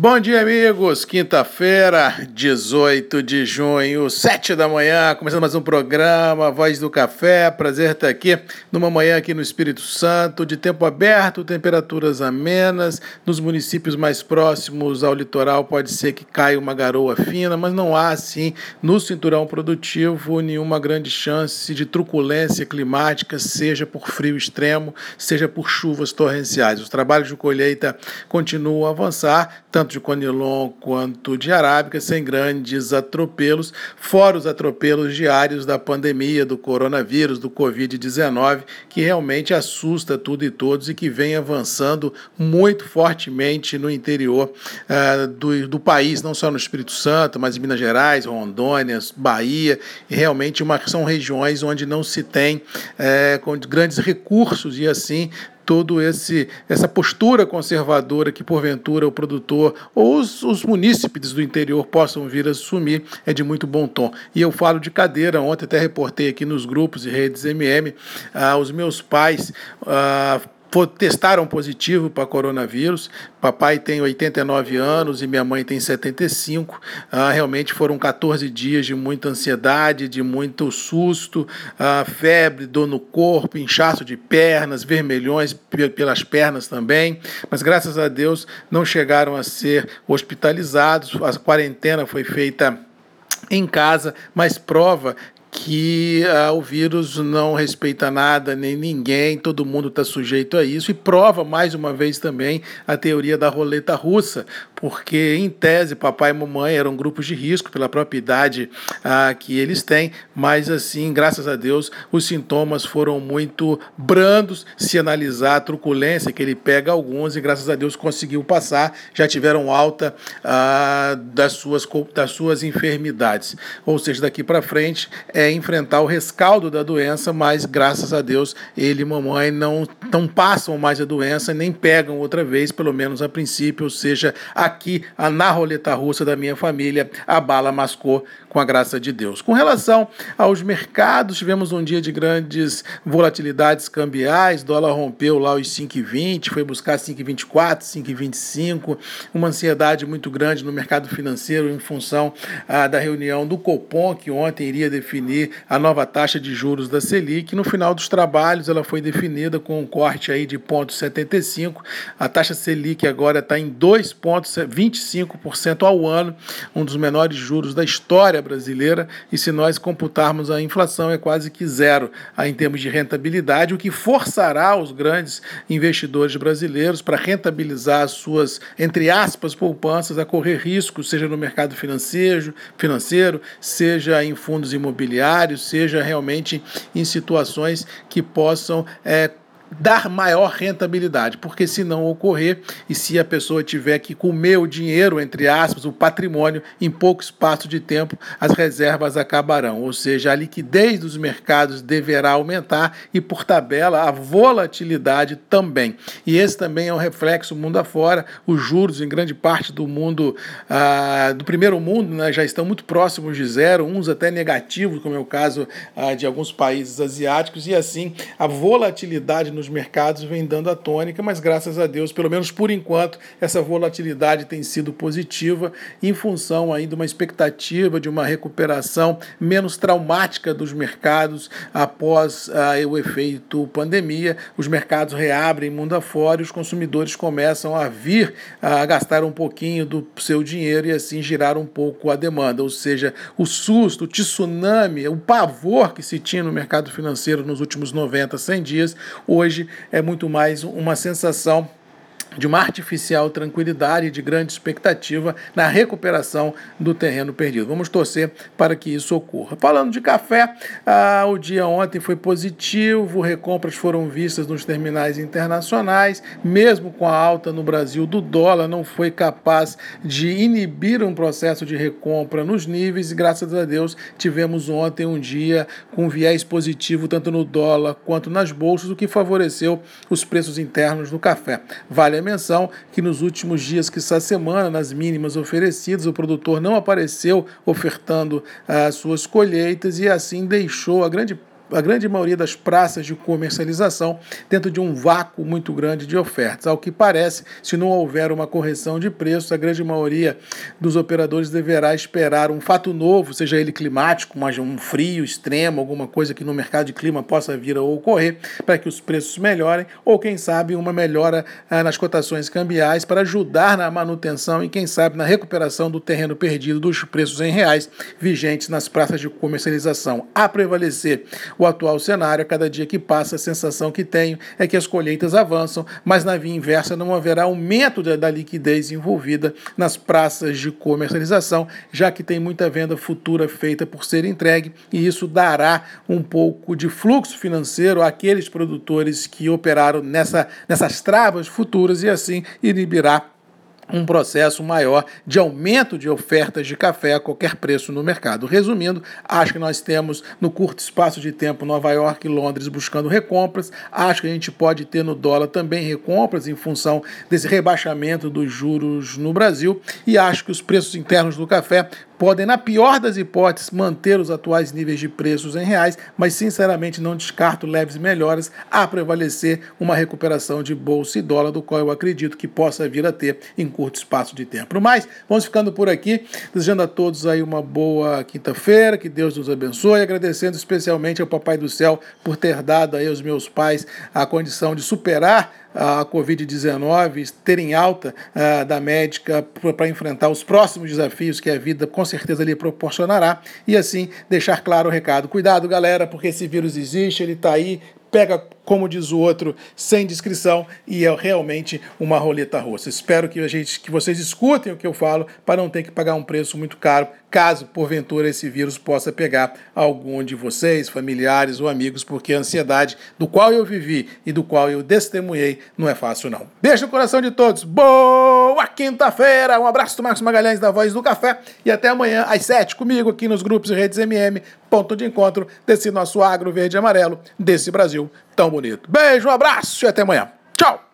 Bom dia, amigos. Quinta-feira, 18 de junho, 7 da manhã, começando mais um programa Voz do Café. Prazer estar aqui numa manhã aqui no Espírito Santo, de tempo aberto, temperaturas amenas. Nos municípios mais próximos ao litoral pode ser que caia uma garoa fina, mas não há assim no cinturão produtivo nenhuma grande chance de truculência climática, seja por frio extremo, seja por chuvas torrenciais. Os trabalhos de colheita continuam a avançar, tanto tanto de Conilon quanto de Arábica, sem grandes atropelos, fora os atropelos diários da pandemia, do coronavírus, do Covid-19, que realmente assusta tudo e todos e que vem avançando muito fortemente no interior uh, do, do país, não só no Espírito Santo, mas em Minas Gerais, Rondônia, Bahia, e realmente uma, são regiões onde não se tem com grandes recursos e assim todo esse essa postura conservadora que porventura o produtor ou os, os munícipes do interior possam vir a assumir é de muito bom tom. E eu falo de cadeira, ontem até reportei aqui nos grupos e redes MM, ah, os meus pais ah, testaram positivo para coronavírus. Papai tem 89 anos e minha mãe tem 75. Ah, realmente foram 14 dias de muita ansiedade, de muito susto, ah, febre, dor no corpo, inchaço de pernas, vermelhões pelas pernas também. Mas graças a Deus não chegaram a ser hospitalizados. A quarentena foi feita em casa, mas prova que ah, o vírus não respeita nada nem ninguém, todo mundo está sujeito a isso, e prova mais uma vez também a teoria da roleta russa, porque em tese papai e mamãe eram grupos de risco pela própria idade ah, que eles têm, mas assim, graças a Deus, os sintomas foram muito brandos, se analisar a truculência que ele pega alguns, e graças a Deus conseguiu passar, já tiveram alta ah, das, suas, das suas enfermidades. Ou seja, daqui para frente é enfrentar o rescaldo da doença, mas graças a Deus ele e mamãe não, não passam mais a doença, nem pegam outra vez, pelo menos a princípio, ou seja, aqui na roleta russa da minha família, a bala mascou com a graça de Deus. Com relação aos mercados, tivemos um dia de grandes volatilidades cambiais, dólar rompeu lá os 5,20, foi buscar 5,24, 5,25, uma ansiedade muito grande no mercado financeiro em função ah, da reunião do Copom, que ontem iria definir definir a nova taxa de juros da Selic. No final dos trabalhos, ela foi definida com um corte aí de 0,75. A taxa Selic agora está em 2,25% ao ano, um dos menores juros da história brasileira. E se nós computarmos a inflação, é quase que zero em termos de rentabilidade, o que forçará os grandes investidores brasileiros para rentabilizar as suas, entre aspas, poupanças a correr riscos, seja no mercado financeiro, financeiro seja em fundos imobiliários seja realmente em situações que possam é, dar maior rentabilidade, porque se não ocorrer e se a pessoa tiver que comer o dinheiro, entre aspas, o patrimônio, em pouco espaço de tempo, as reservas acabarão, ou seja, a liquidez dos mercados deverá aumentar e, por tabela, a volatilidade também. E esse também é um reflexo mundo afora, os juros em grande parte do mundo, ah, do primeiro mundo, né, já estão muito próximos de zero, uns até negativos, como é o caso ah, de alguns países asiáticos, e assim a volatilidade nos mercados vem dando a tônica, mas graças a Deus, pelo menos por enquanto, essa volatilidade tem sido positiva em função ainda de uma expectativa de uma recuperação menos traumática dos mercados após ah, o efeito pandemia. Os mercados reabrem mundo afora e os consumidores começam a vir a gastar um pouquinho do seu dinheiro e assim girar um pouco a demanda, ou seja, o susto, o tsunami, o pavor que se tinha no mercado financeiro nos últimos 90, 100 dias, hoje hoje é muito mais uma sensação de uma artificial tranquilidade e de grande expectativa na recuperação do terreno perdido. Vamos torcer para que isso ocorra. Falando de café, ah, o dia ontem foi positivo, recompras foram vistas nos terminais internacionais, mesmo com a alta no Brasil do dólar, não foi capaz de inibir um processo de recompra nos níveis e graças a Deus tivemos ontem um dia com viés positivo tanto no dólar quanto nas bolsas, o que favoreceu os preços internos do café. Vale a menção que nos últimos dias que essa semana, nas mínimas oferecidas, o produtor não apareceu ofertando as suas colheitas e assim deixou a grande a grande maioria das praças de comercialização dentro de um vácuo muito grande de ofertas. Ao que parece, se não houver uma correção de preços, a grande maioria dos operadores deverá esperar um fato novo, seja ele climático, um frio extremo, alguma coisa que no mercado de clima possa vir a ocorrer, para que os preços melhorem, ou quem sabe uma melhora ah, nas cotações cambiais para ajudar na manutenção e quem sabe na recuperação do terreno perdido dos preços em reais vigentes nas praças de comercialização. A prevalecer o atual cenário, a cada dia que passa, a sensação que tenho é que as colheitas avançam, mas na via inversa não haverá aumento da liquidez envolvida nas praças de comercialização, já que tem muita venda futura feita por ser entregue e isso dará um pouco de fluxo financeiro àqueles produtores que operaram nessa, nessas travas futuras e assim inibirá um processo maior de aumento de ofertas de café a qualquer preço no mercado. Resumindo, acho que nós temos no curto espaço de tempo Nova York e Londres buscando recompras, acho que a gente pode ter no dólar também recompras em função desse rebaixamento dos juros no Brasil e acho que os preços internos do café podem, na pior das hipóteses, manter os atuais níveis de preços em reais, mas sinceramente não descarto leves melhoras a prevalecer uma recuperação de bolsa e dólar, do qual eu acredito que possa vir a ter em curto espaço de tempo. No mais, vamos ficando por aqui, desejando a todos aí uma boa quinta-feira, que Deus nos abençoe, agradecendo especialmente ao Papai do Céu por ter dado aí aos meus pais a condição de superar a Covid-19, terem alta uh, da médica para enfrentar os próximos desafios que a vida com certeza lhe proporcionará e assim deixar claro o recado. Cuidado, galera, porque esse vírus existe, ele está aí, pega, como diz o outro, sem descrição e é realmente uma roleta russa. Espero que, a gente, que vocês escutem o que eu falo para não ter que pagar um preço muito caro, caso porventura esse vírus possa pegar algum de vocês, familiares ou amigos, porque a ansiedade do qual eu vivi e do qual eu testemunhei não é fácil não. Beijo no coração de todos. Boa quinta-feira. Um abraço do Marcos Magalhães da Voz do Café e até amanhã às sete comigo aqui nos grupos e redes MM, ponto de encontro desse nosso agro verde e amarelo desse Brasil tão bonito. Beijo, um abraço e até amanhã. Tchau!